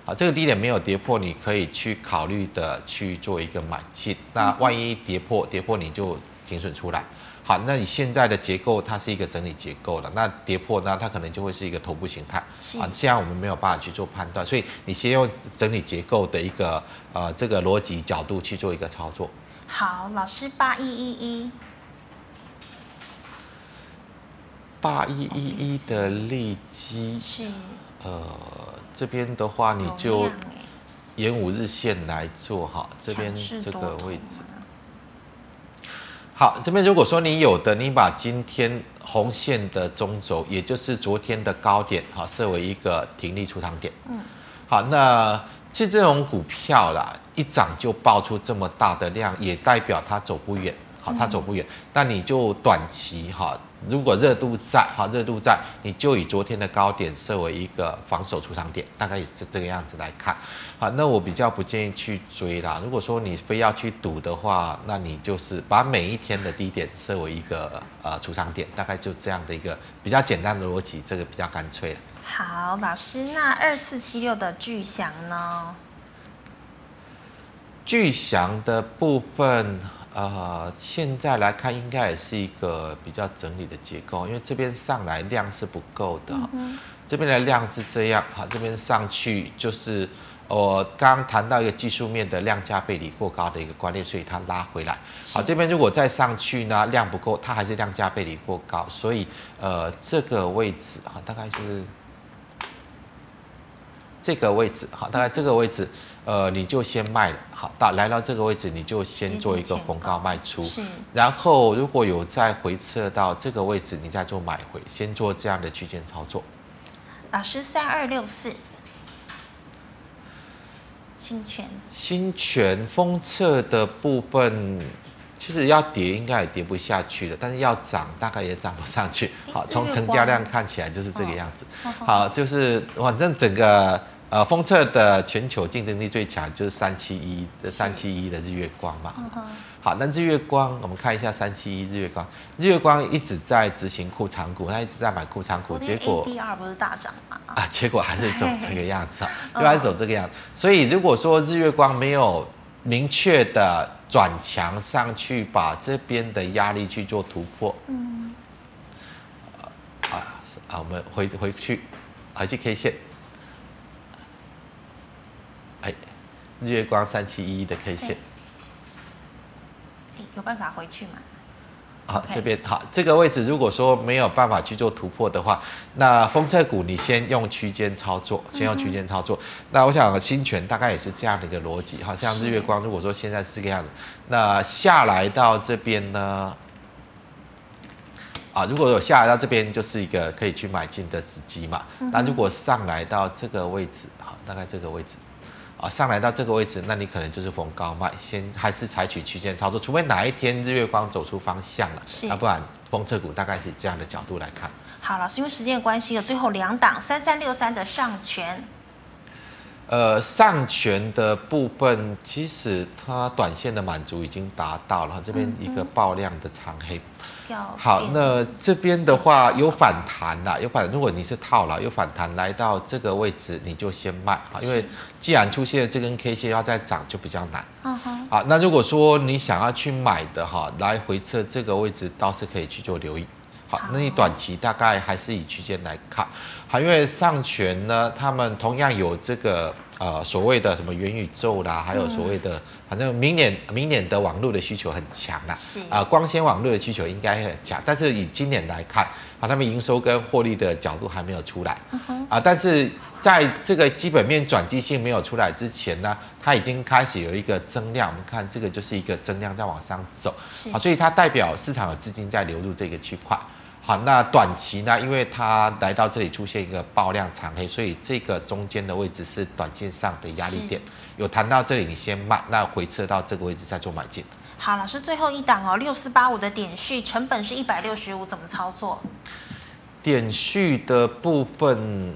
好，这个低点没有跌破，你可以去考虑的去做一个买进。那万一跌破，跌破你就停损出来。好，那你现在的结构它是一个整理结构了，那跌破呢，它可能就会是一个头部形态。啊，现在我们没有办法去做判断，所以你先用整理结构的一个呃这个逻辑角度去做一个操作。好，老师八一一一，八一一一的利基是呃。这边的话，你就沿五日线来做哈，这边这个位置。好，这边如果说你有的，你把今天红线的中轴，也就是昨天的高点，哈，设为一个停利出场点。嗯。好，那其实这种股票啦，一涨就爆出这么大的量，也代表它走不远。好，它走不远，那你就短期哈。如果热度在，哈，热度在，你就以昨天的高点设为一个防守出场点，大概也是这个样子来看。好，那我比较不建议去追啦。如果说你非要去赌的话，那你就是把每一天的低点设为一个呃出场点，大概就这样的一个比较简单的逻辑，这个比较干脆。好，老师，那二四七六的巨响呢？巨祥的部分。呃，现在来看应该也是一个比较整理的结构，因为这边上来量是不够的，嗯、这边的量是这样，好，这边上去就是我刚刚谈到一个技术面的量价背离过高的一个观念，所以它拉回来。好，这边如果再上去呢，量不够，它还是量价背离过高，所以呃这个位置啊，大概是这个位置，好，大概这个位置。呃，你就先卖了，好，到来到这个位置，你就先做一个逢高卖出，是，然后如果有再回撤到这个位置，你再做买回，先做这样的区间操作。老师，三二六四，新权，新权封测的部分，其实要跌应该也跌不下去的，但是要涨大概也涨不上去。好，从成交量看起来就是这个样子。好，就是反正整个。呃，封测的全球竞争力最强就是三七一的三七一的日月光嘛。嗯、好，那日月光，我们看一下三七一日月光，日月光一直在执行库藏股，它一直在买库藏股，结果第二不是大涨吗？啊，结果还是走这个样子，就还是走这个样子。所以如果说日月光没有明确的转强上去，把这边的压力去做突破，嗯，啊啊，我们回回去，回去 K 线。哎，日月光三七一一的 K 线，有办法回去吗？好，这边好，这个位置如果说没有办法去做突破的话，那风车股你先用区间操作，先用区间操作。那我想新权大概也是这样的一个逻辑，好像日月光如果说现在是这个样子，那下来到这边呢，啊，如果有下来到这边就是一个可以去买进的时机嘛。那如果上来到这个位置，好，大概这个位置。啊，上来到这个位置，那你可能就是逢高卖，先还是采取区间操作，除非哪一天日月光走出方向了，是，要不然风车股大概是这样的角度来看。好，老师，因为时间的关系，有最后两档三三六三的上权。呃，上权的部分，其实它短线的满足已经达到了，这边一个爆量的长黑。嗯、好，那这边的话有反弹啦，有反弹。如果你是套牢，有反弹来到这个位置，你就先卖啊，因为既然出现这根 K 线要再涨就比较难。嗯哼。好，那如果说你想要去买的哈，来回测这个位置，倒是可以去做留意。好，那你短期大概还是以区间来看。好，因为上权呢，他们同样有这个呃所谓的什么元宇宙啦，还有所谓的，反正明年明年的网络的需求很强啦，是。啊、呃，光纤网络的需求应该很强，但是以今年来看，啊，他们营收跟获利的角度还没有出来，啊，但是在这个基本面转机性没有出来之前呢，它已经开始有一个增量，我们看这个就是一个增量在往上走，啊，所以它代表市场有资金在流入这个区块。好，那短期呢？因为它来到这里出现一个爆量长黑，所以这个中间的位置是短线上的压力点。有谈到这里，你先卖，那回撤到这个位置再做买进。好，老师最后一档哦，六四八五的点序成本是一百六十五，怎么操作？点序的部分。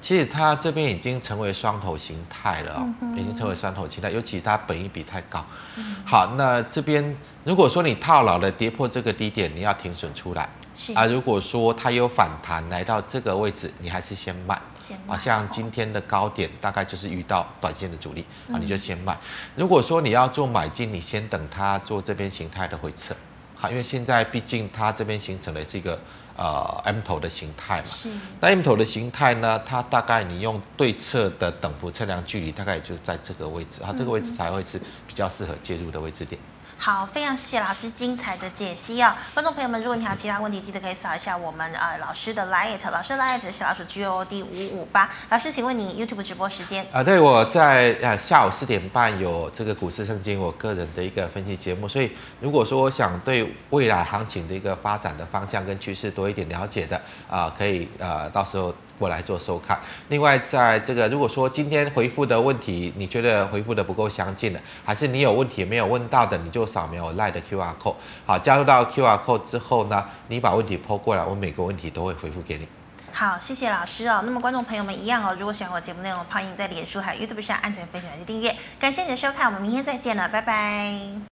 其实它这边已经成为双头形态了，嗯，已经成为双头形态，尤其它本益比太高，嗯。好，那这边如果说你套牢了，跌破这个低点，你要停损出来。啊，如果说它有反弹来到这个位置，你还是先卖。先卖。啊，像今天的高点大概就是遇到短线的阻力，啊，你就先卖。如果说你要做买进，你先等它做这边形态的回撤。好，因为现在毕竟它这边形成了这个。呃，M 头的形态嘛，是。那 M 头的形态呢，它大概你用对侧的等幅测量距离，大概也就在这个位置，它、嗯、这个位置才会是比较适合介入的位置点。好，非常谢谢老师精彩的解析啊！观众朋友们，如果你还有其他问题，记得可以扫一下我们呃老师的 LINE，老师 LINE 是小老鼠 G O D 五五八。老师，请问你 YouTube 直播时间？啊，对，我在呃下午四点半有这个股市圣经我个人的一个分析节目，所以如果说我想对未来行情的一个发展的方向跟趋势多一点了解的啊、可以呃到时候。过来做收看。另外，在这个如果说今天回复的问题，你觉得回复的不够详尽的，还是你有问题没有问到的，你就扫描我赖的 QR code。好，加入到 QR code 之后呢，你把问题抛过来，我每个问题都会回复给你。好，谢谢老师哦。那么观众朋友们一样哦，如果喜欢我节目内容，欢迎在脸书还有 YouTube 上按赞、分享及订阅。感谢你的收看，我们明天再见了，拜拜。